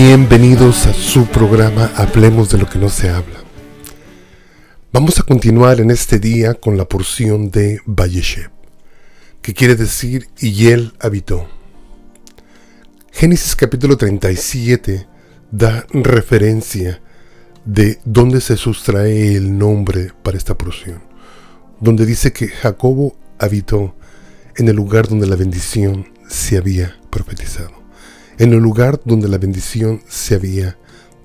Bienvenidos a su programa Hablemos de lo que no se habla. Vamos a continuar en este día con la porción de Vallesheb, que quiere decir y él habitó. Génesis capítulo 37 da referencia de dónde se sustrae el nombre para esta porción, donde dice que Jacobo habitó en el lugar donde la bendición se había profetizado en el lugar donde la bendición se había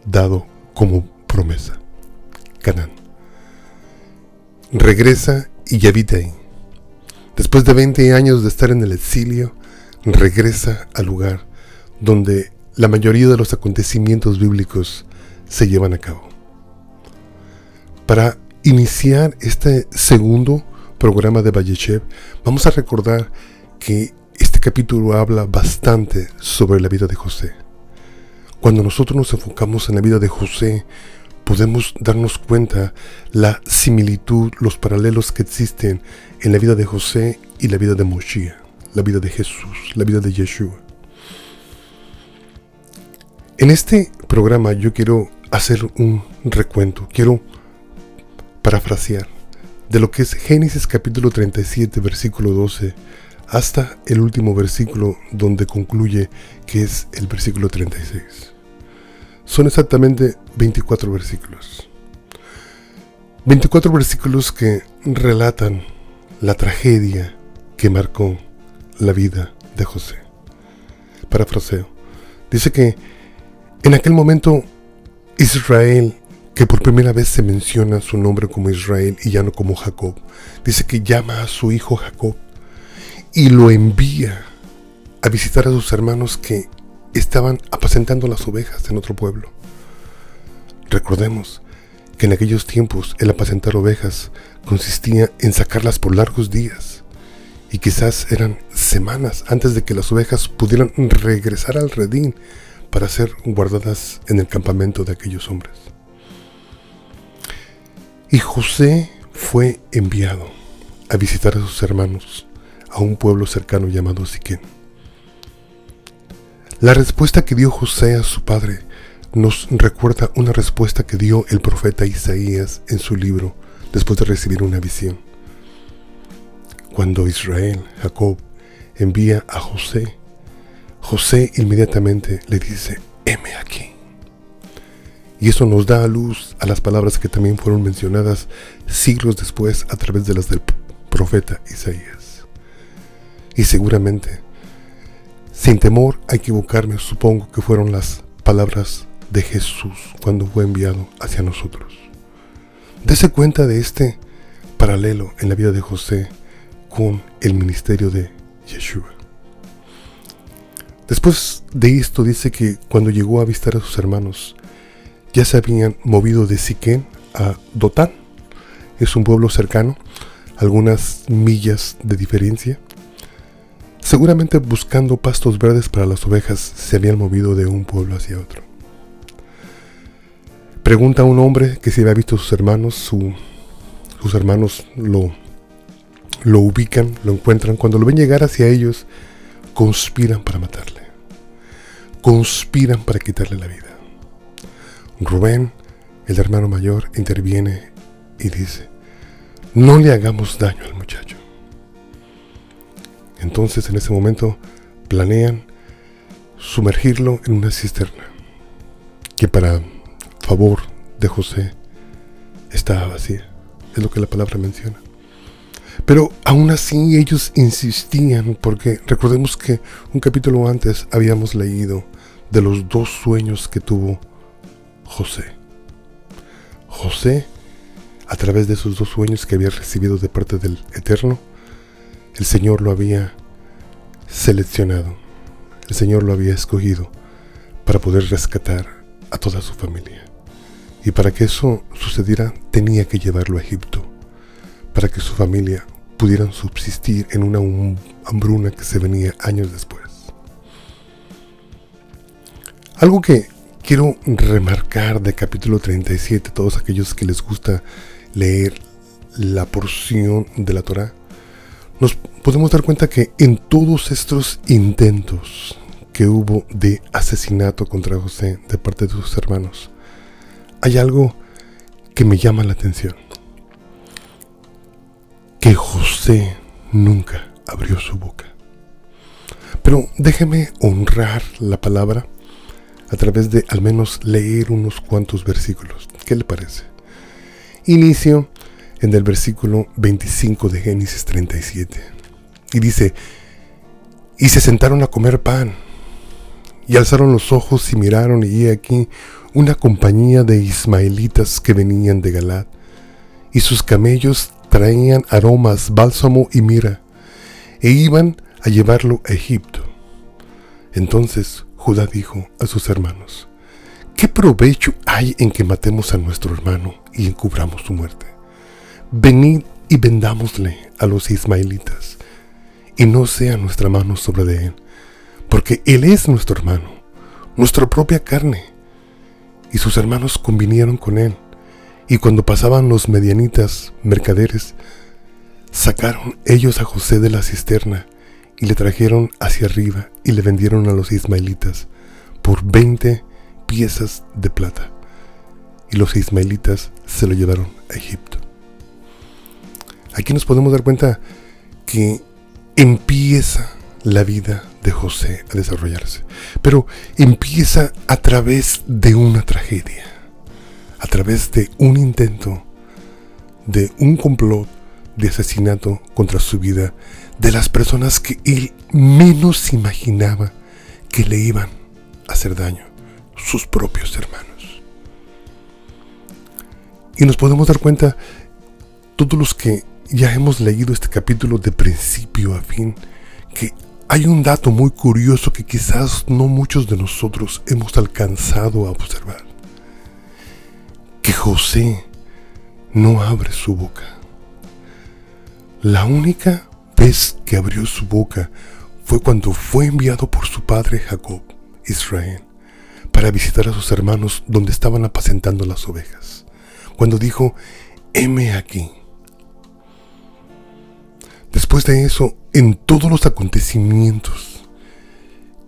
dado como promesa, Canaán. Regresa y habita ahí. Después de 20 años de estar en el exilio, regresa al lugar donde la mayoría de los acontecimientos bíblicos se llevan a cabo. Para iniciar este segundo programa de Vallecheb, vamos a recordar que capítulo habla bastante sobre la vida de José. Cuando nosotros nos enfocamos en la vida de José, podemos darnos cuenta la similitud, los paralelos que existen en la vida de José y la vida de Moshe, la vida de Jesús, la vida de Yeshua. En este programa yo quiero hacer un recuento, quiero parafrasear de lo que es Génesis capítulo 37, versículo 12 hasta el último versículo donde concluye que es el versículo 36. Son exactamente 24 versículos. 24 versículos que relatan la tragedia que marcó la vida de José. Parafraseo. Dice que en aquel momento Israel, que por primera vez se menciona su nombre como Israel y ya no como Jacob, dice que llama a su hijo Jacob y lo envía a visitar a sus hermanos que estaban apacentando las ovejas en otro pueblo. Recordemos que en aquellos tiempos el apacentar ovejas consistía en sacarlas por largos días y quizás eran semanas antes de que las ovejas pudieran regresar al redín para ser guardadas en el campamento de aquellos hombres. Y José fue enviado a visitar a sus hermanos a un pueblo cercano llamado Siquén. La respuesta que dio José a su padre nos recuerda una respuesta que dio el profeta Isaías en su libro después de recibir una visión. Cuando Israel, Jacob, envía a José, José inmediatamente le dice, heme aquí. Y eso nos da a luz a las palabras que también fueron mencionadas siglos después a través de las del profeta Isaías. Y seguramente, sin temor a equivocarme, supongo que fueron las palabras de Jesús cuando fue enviado hacia nosotros. Dese cuenta de este paralelo en la vida de José con el ministerio de Yeshua. Después de esto dice que cuando llegó a visitar a sus hermanos, ya se habían movido de Siquén a Dotán. Es un pueblo cercano, algunas millas de diferencia. Seguramente buscando pastos verdes para las ovejas se habían movido de un pueblo hacia otro. Pregunta a un hombre que si había visto a sus hermanos, sus hermanos lo, lo ubican, lo encuentran. Cuando lo ven llegar hacia ellos, conspiran para matarle. Conspiran para quitarle la vida. Rubén, el hermano mayor, interviene y dice, no le hagamos daño al muchacho. Entonces en ese momento planean sumergirlo en una cisterna que para favor de José estaba vacía. Es lo que la palabra menciona. Pero aún así ellos insistían porque recordemos que un capítulo antes habíamos leído de los dos sueños que tuvo José. José, a través de esos dos sueños que había recibido de parte del Eterno, el Señor lo había seleccionado, el Señor lo había escogido para poder rescatar a toda su familia. Y para que eso sucediera tenía que llevarlo a Egipto, para que su familia pudieran subsistir en una hambruna que se venía años después. Algo que quiero remarcar de capítulo 37, todos aquellos que les gusta leer la porción de la Torah, nos podemos dar cuenta que en todos estos intentos que hubo de asesinato contra José de parte de sus hermanos, hay algo que me llama la atención. Que José nunca abrió su boca. Pero déjeme honrar la palabra a través de al menos leer unos cuantos versículos. ¿Qué le parece? Inicio en el versículo 25 de Génesis 37. Y dice, y se sentaron a comer pan, y alzaron los ojos y miraron, y he aquí una compañía de ismaelitas que venían de Galad, y sus camellos traían aromas, bálsamo y mira, e iban a llevarlo a Egipto. Entonces Judá dijo a sus hermanos, ¿qué provecho hay en que matemos a nuestro hermano y encubramos su muerte? Venid y vendámosle a los ismaelitas, y no sea nuestra mano sobre de él, porque él es nuestro hermano, nuestra propia carne. Y sus hermanos convinieron con él, y cuando pasaban los medianitas mercaderes, sacaron ellos a José de la cisterna y le trajeron hacia arriba y le vendieron a los ismaelitas por 20 piezas de plata. Y los ismaelitas se lo llevaron a Egipto. Aquí nos podemos dar cuenta que empieza la vida de José a desarrollarse, pero empieza a través de una tragedia, a través de un intento, de un complot de asesinato contra su vida de las personas que él menos imaginaba que le iban a hacer daño, sus propios hermanos. Y nos podemos dar cuenta, todos los que ya hemos leído este capítulo de principio a fin, que hay un dato muy curioso que quizás no muchos de nosotros hemos alcanzado a observar. Que José no abre su boca. La única vez que abrió su boca fue cuando fue enviado por su padre Jacob, Israel, para visitar a sus hermanos donde estaban apacentando las ovejas. Cuando dijo, heme aquí. Después de eso, en todos los acontecimientos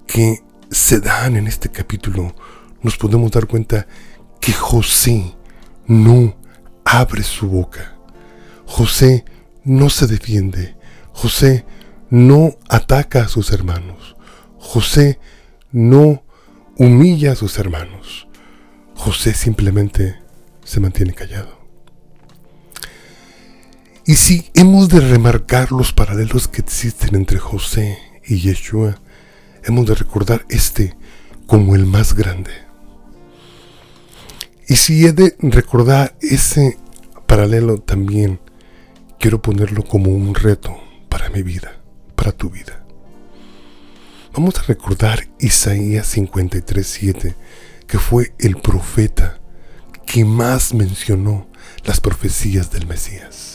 que se dan en este capítulo, nos podemos dar cuenta que José no abre su boca. José no se defiende. José no ataca a sus hermanos. José no humilla a sus hermanos. José simplemente se mantiene callado. Y si hemos de remarcar los paralelos que existen entre José y Yeshua, hemos de recordar este como el más grande. Y si he de recordar ese paralelo también, quiero ponerlo como un reto para mi vida, para tu vida. Vamos a recordar Isaías 53:7, que fue el profeta que más mencionó las profecías del Mesías.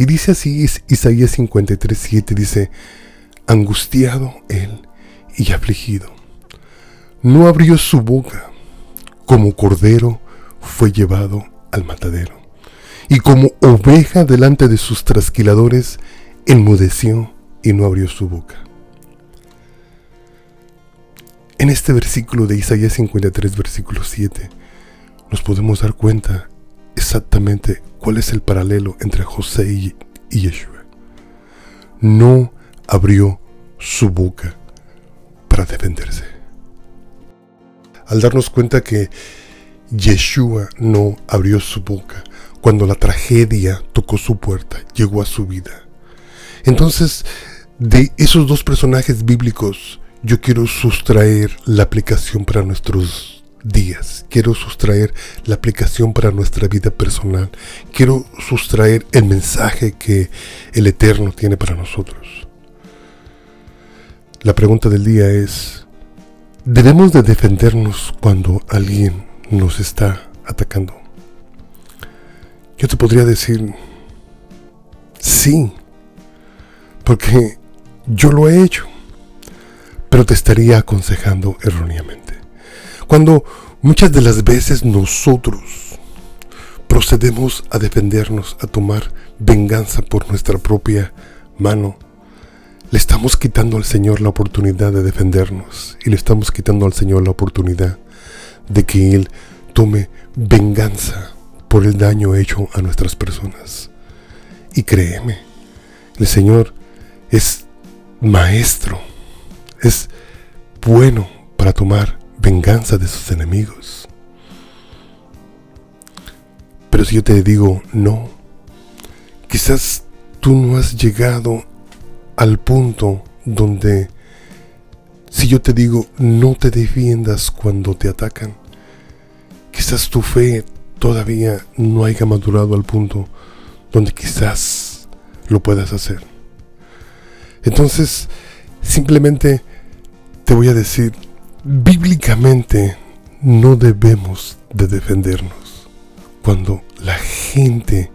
Y dice así Isaías 53:7 dice, angustiado él y afligido, no abrió su boca, como cordero fue llevado al matadero y como oveja delante de sus trasquiladores, enmudeció y no abrió su boca. En este versículo de Isaías 53, versículo 7, nos podemos dar cuenta exactamente cuál es el paralelo entre José y, Yeshua. No abrió su boca para defenderse. Al darnos cuenta que Yeshua no abrió su boca cuando la tragedia tocó su puerta, llegó a su vida. Entonces, de esos dos personajes bíblicos, yo quiero sustraer la aplicación para nuestros días. Quiero sustraer la aplicación para nuestra vida personal. Quiero sustraer el mensaje que el Eterno tiene para nosotros. La pregunta del día es, ¿debemos de defendernos cuando alguien nos está atacando? Yo te podría decir, sí, porque yo lo he hecho, pero te estaría aconsejando erróneamente. Cuando muchas de las veces nosotros procedemos a defendernos, a tomar venganza por nuestra propia mano, le estamos quitando al Señor la oportunidad de defendernos y le estamos quitando al Señor la oportunidad de que Él tome venganza por el daño hecho a nuestras personas. Y créeme, el Señor es maestro, es bueno para tomar venganza de sus enemigos. Pero si yo te digo no, quizás tú no has llegado al punto donde si yo te digo no te defiendas cuando te atacan, quizás tu fe todavía no haya madurado al punto donde quizás lo puedas hacer. Entonces, simplemente te voy a decir, bíblicamente no debemos de defendernos cuando la gente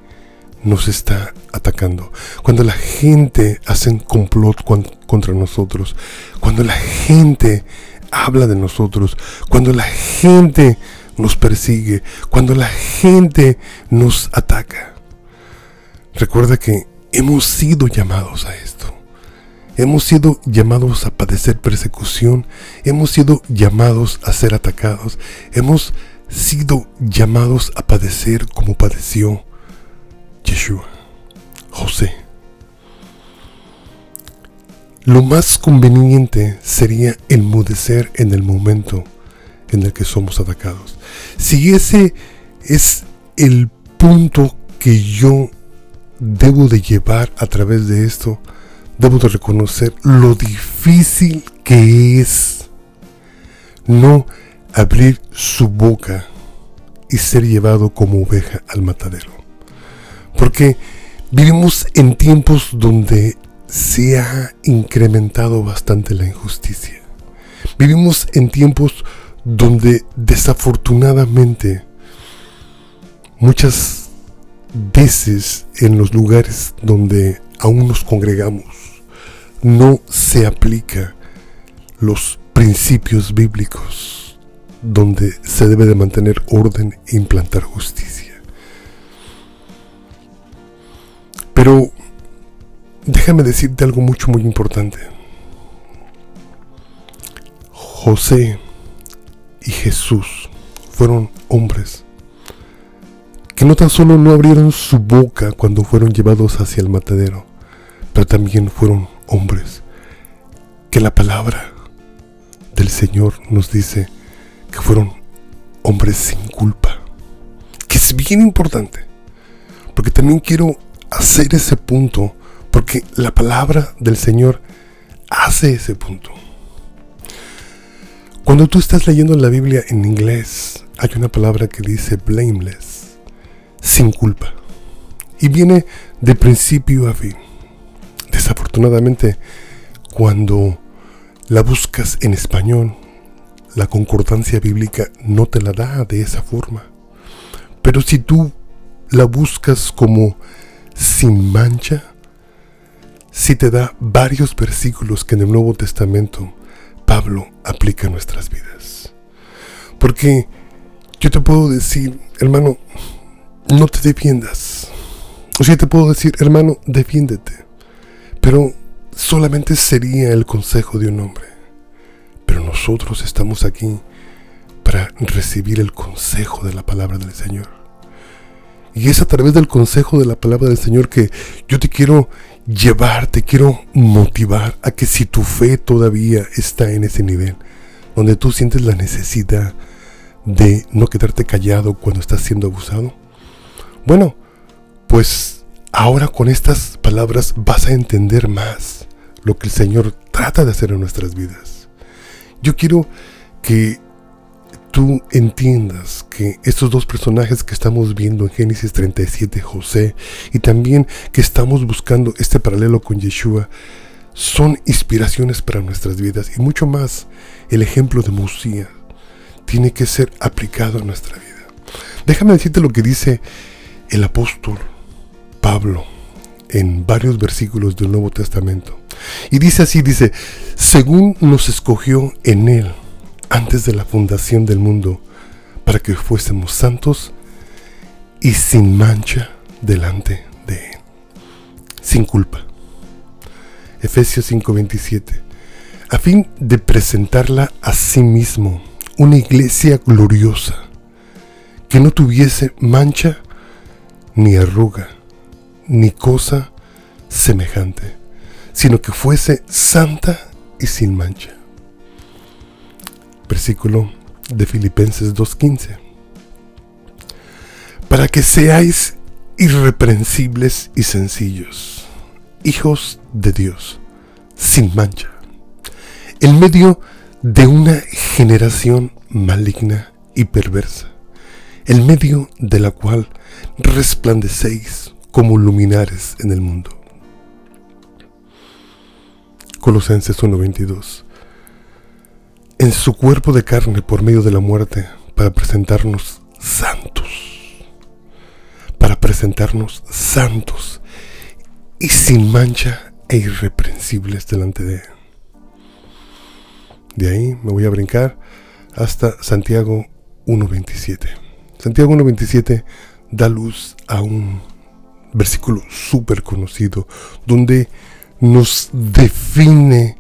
nos está atacando, cuando la gente hace un complot contra nosotros, cuando la gente habla de nosotros, cuando la gente nos persigue, cuando la gente nos ataca. Recuerda que hemos sido llamados a esto. Hemos sido llamados a padecer persecución, hemos sido llamados a ser atacados, hemos sido llamados a padecer como padeció Yeshua, José. Lo más conveniente sería enmudecer en el momento en el que somos atacados. Si ese es el punto que yo debo de llevar a través de esto, debo de reconocer lo difícil que es no abrir su boca y ser llevado como oveja al matadero. Porque vivimos en tiempos donde se ha incrementado bastante la injusticia. Vivimos en tiempos donde desafortunadamente muchas veces en los lugares donde aún nos congregamos no se aplica los principios bíblicos donde se debe de mantener orden e implantar justicia. Pero déjame decirte algo mucho muy importante. José y Jesús fueron hombres que no tan solo no abrieron su boca cuando fueron llevados hacia el matadero, pero también fueron hombres que la palabra del Señor nos dice que fueron hombres sin culpa. Que es bien importante, porque también quiero hacer ese punto, porque la palabra del Señor hace ese punto. Cuando tú estás leyendo la Biblia en inglés, hay una palabra que dice blameless, sin culpa. Y viene de principio a fin. Desafortunadamente, cuando la buscas en español, la concordancia bíblica no te la da de esa forma. Pero si tú la buscas como sin mancha, si te da varios versículos que en el Nuevo Testamento Pablo aplica en nuestras vidas. Porque yo te puedo decir, hermano, no te defiendas. O sea, te puedo decir, hermano, defiéndete. Pero solamente sería el consejo de un hombre. Pero nosotros estamos aquí para recibir el consejo de la palabra del Señor. Y es a través del consejo de la palabra del Señor que yo te quiero llevar, te quiero motivar a que si tu fe todavía está en ese nivel, donde tú sientes la necesidad de no quedarte callado cuando estás siendo abusado, bueno, pues ahora con estas palabras vas a entender más lo que el Señor trata de hacer en nuestras vidas. Yo quiero que tú entiendas que estos dos personajes que estamos viendo en Génesis 37, José, y también que estamos buscando este paralelo con Yeshua, son inspiraciones para nuestras vidas y mucho más el ejemplo de Musía tiene que ser aplicado a nuestra vida. Déjame decirte lo que dice el apóstol Pablo en varios versículos del Nuevo Testamento. Y dice así, dice, según nos escogió en él antes de la fundación del mundo, para que fuésemos santos y sin mancha delante de Él, sin culpa. Efesios 5:27, a fin de presentarla a sí mismo, una iglesia gloriosa, que no tuviese mancha ni arruga, ni cosa semejante, sino que fuese santa y sin mancha. Versículo de Filipenses 2.15. Para que seáis irreprensibles y sencillos, hijos de Dios, sin mancha, en medio de una generación maligna y perversa, en medio de la cual resplandecéis como luminares en el mundo. Colosenses 1:22 En su cuerpo de carne por medio de la muerte para presentarnos santos, para presentarnos santos y sin mancha e irreprensibles delante de Él. De ahí me voy a brincar hasta Santiago 1.27. Santiago 1.27 da luz a un versículo súper conocido donde nos define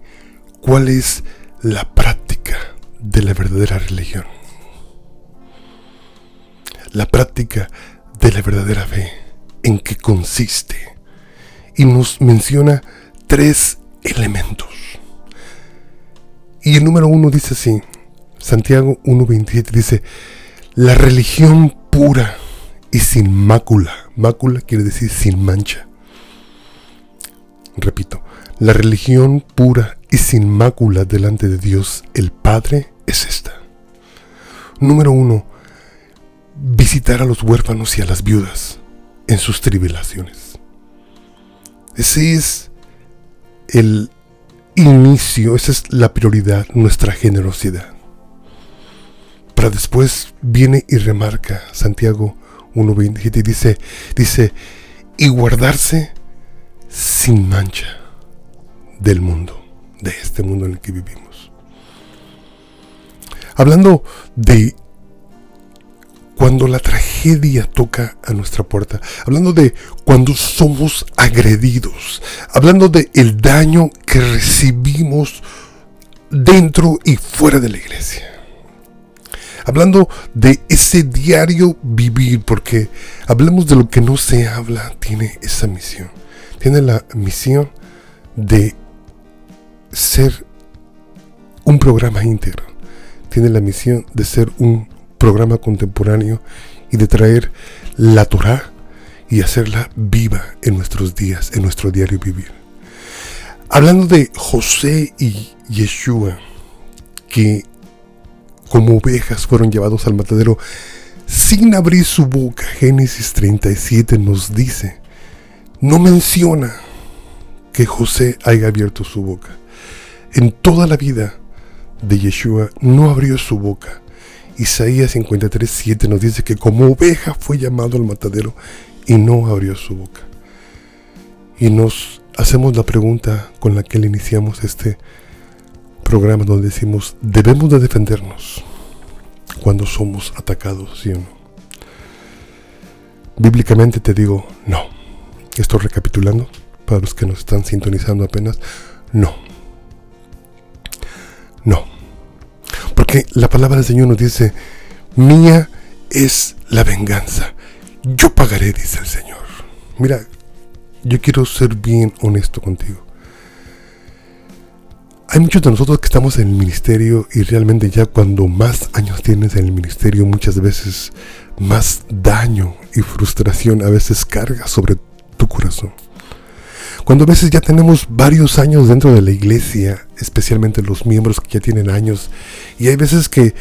cuál es la práctica de la verdadera religión. La práctica de la verdadera fe, en qué consiste. Y nos menciona tres elementos. Y el número uno dice así, Santiago 1.27 dice, la religión pura y sin mácula. Mácula quiere decir sin mancha. Repito, la religión pura y sin mácula delante de Dios el Padre es esta. Número uno, visitar a los huérfanos y a las viudas en sus tribulaciones. Ese es el inicio, esa es la prioridad, nuestra generosidad. Para después viene y remarca Santiago 1.27 y dice, dice, y guardarse sin mancha del mundo, de este mundo en el que vivimos. Hablando de cuando la tragedia toca a nuestra puerta, hablando de cuando somos agredidos, hablando de el daño que recibimos dentro y fuera de la iglesia hablando de ese diario vivir, porque hablemos de lo que no se habla, tiene esa misión. Tiene la misión de ser un programa íntegro. Tiene la misión de ser un programa contemporáneo y de traer la Torah y hacerla viva en nuestros días, en nuestro diario vivir. Hablando de José y Yeshua, que como ovejas fueron llevados al matadero sin abrir su boca. Génesis 37 nos dice, no menciona que José haya abierto su boca. En toda la vida de Yeshua no abrió su boca. Isaías 53, 7 nos dice que como oveja fue llamado al matadero y no abrió su boca. Y nos hacemos la pregunta con la que le iniciamos este programa donde decimos, debemos de defendernos cuando somos atacados, ¿sí o no? Bíblicamente te digo, no. Estoy recapitulando para los que nos están sintonizando apenas. No. No. Porque la palabra del Señor nos dice, mía es la venganza. Yo pagaré, dice el Señor. Mira, yo quiero ser bien honesto contigo. Hay muchos de nosotros que estamos en el ministerio y realmente ya cuando más años tienes en el ministerio muchas veces más daño y frustración a veces carga sobre tu corazón. Cuando a veces ya tenemos varios años dentro de la iglesia, especialmente los miembros que ya tienen años, y hay veces que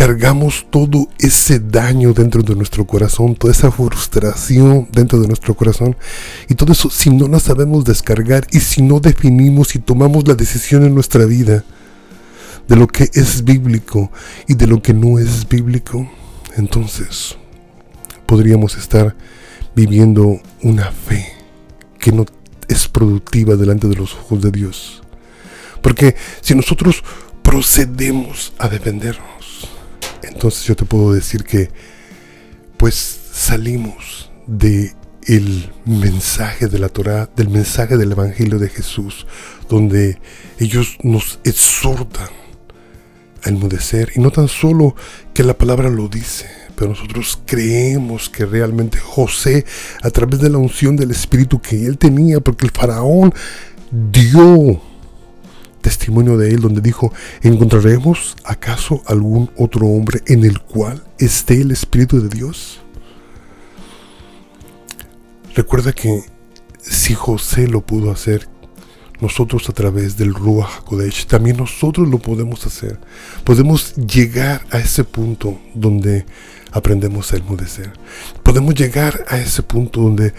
cargamos todo ese daño dentro de nuestro corazón, toda esa frustración dentro de nuestro corazón. Y todo eso, si no la sabemos descargar y si no definimos y tomamos la decisión en nuestra vida de lo que es bíblico y de lo que no es bíblico, entonces podríamos estar viviendo una fe que no es productiva delante de los ojos de Dios. Porque si nosotros procedemos a defendernos, entonces yo te puedo decir que pues salimos de el mensaje de la Torah, del mensaje del Evangelio de Jesús, donde ellos nos exhortan a enmudecer. Y no tan solo que la palabra lo dice, pero nosotros creemos que realmente José, a través de la unción del Espíritu que él tenía, porque el faraón dio testimonio de él donde dijo, ¿encontraremos acaso algún otro hombre en el cual esté el Espíritu de Dios? Recuerda que si José lo pudo hacer, nosotros a través del Ruach HaKodesh, también nosotros lo podemos hacer. Podemos llegar a ese punto donde aprendemos a enmudecer. Podemos llegar a ese punto donde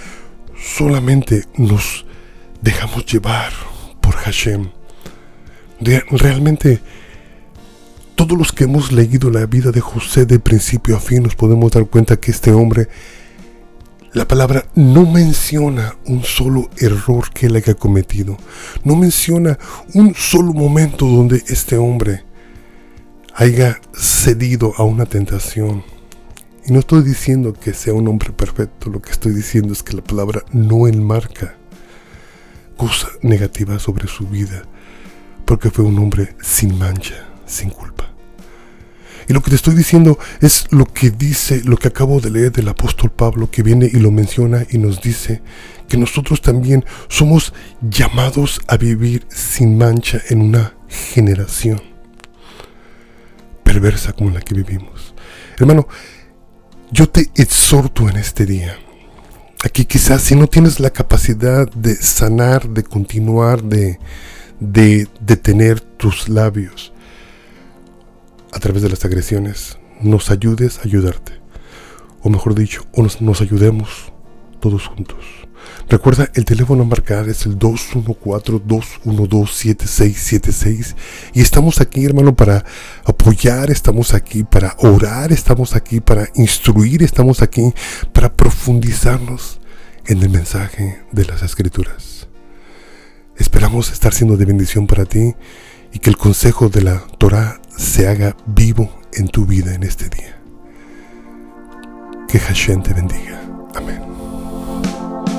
solamente nos dejamos llevar por Hashem. Realmente, todos los que hemos leído la vida de José de principio a fin nos podemos dar cuenta que este hombre la palabra no menciona un solo error que él haya cometido. No menciona un solo momento donde este hombre haya cedido a una tentación. Y no estoy diciendo que sea un hombre perfecto, lo que estoy diciendo es que la palabra no enmarca cosa negativa sobre su vida, porque fue un hombre sin mancha, sin culpa. Y lo que te estoy diciendo es lo que dice, lo que acabo de leer del apóstol Pablo, que viene y lo menciona y nos dice que nosotros también somos llamados a vivir sin mancha en una generación perversa como la que vivimos. Hermano, yo te exhorto en este día. Aquí quizás si no tienes la capacidad de sanar, de continuar, de, de detener tus labios, a través de las agresiones nos ayudes a ayudarte. O mejor dicho, o nos, ayudemos todos juntos. Recuerda, el teléfono a marcar es el 214-212-7676. Y estamos aquí, hermano, para apoyar, estamos aquí para orar, estamos aquí para instruir, estamos aquí para profundizarnos en el mensaje de las escrituras. Esperamos estar siendo de bendición para ti y que el consejo de la Torah se haga vivo en tu vida en este día. Que Hashem te bendiga. Amén.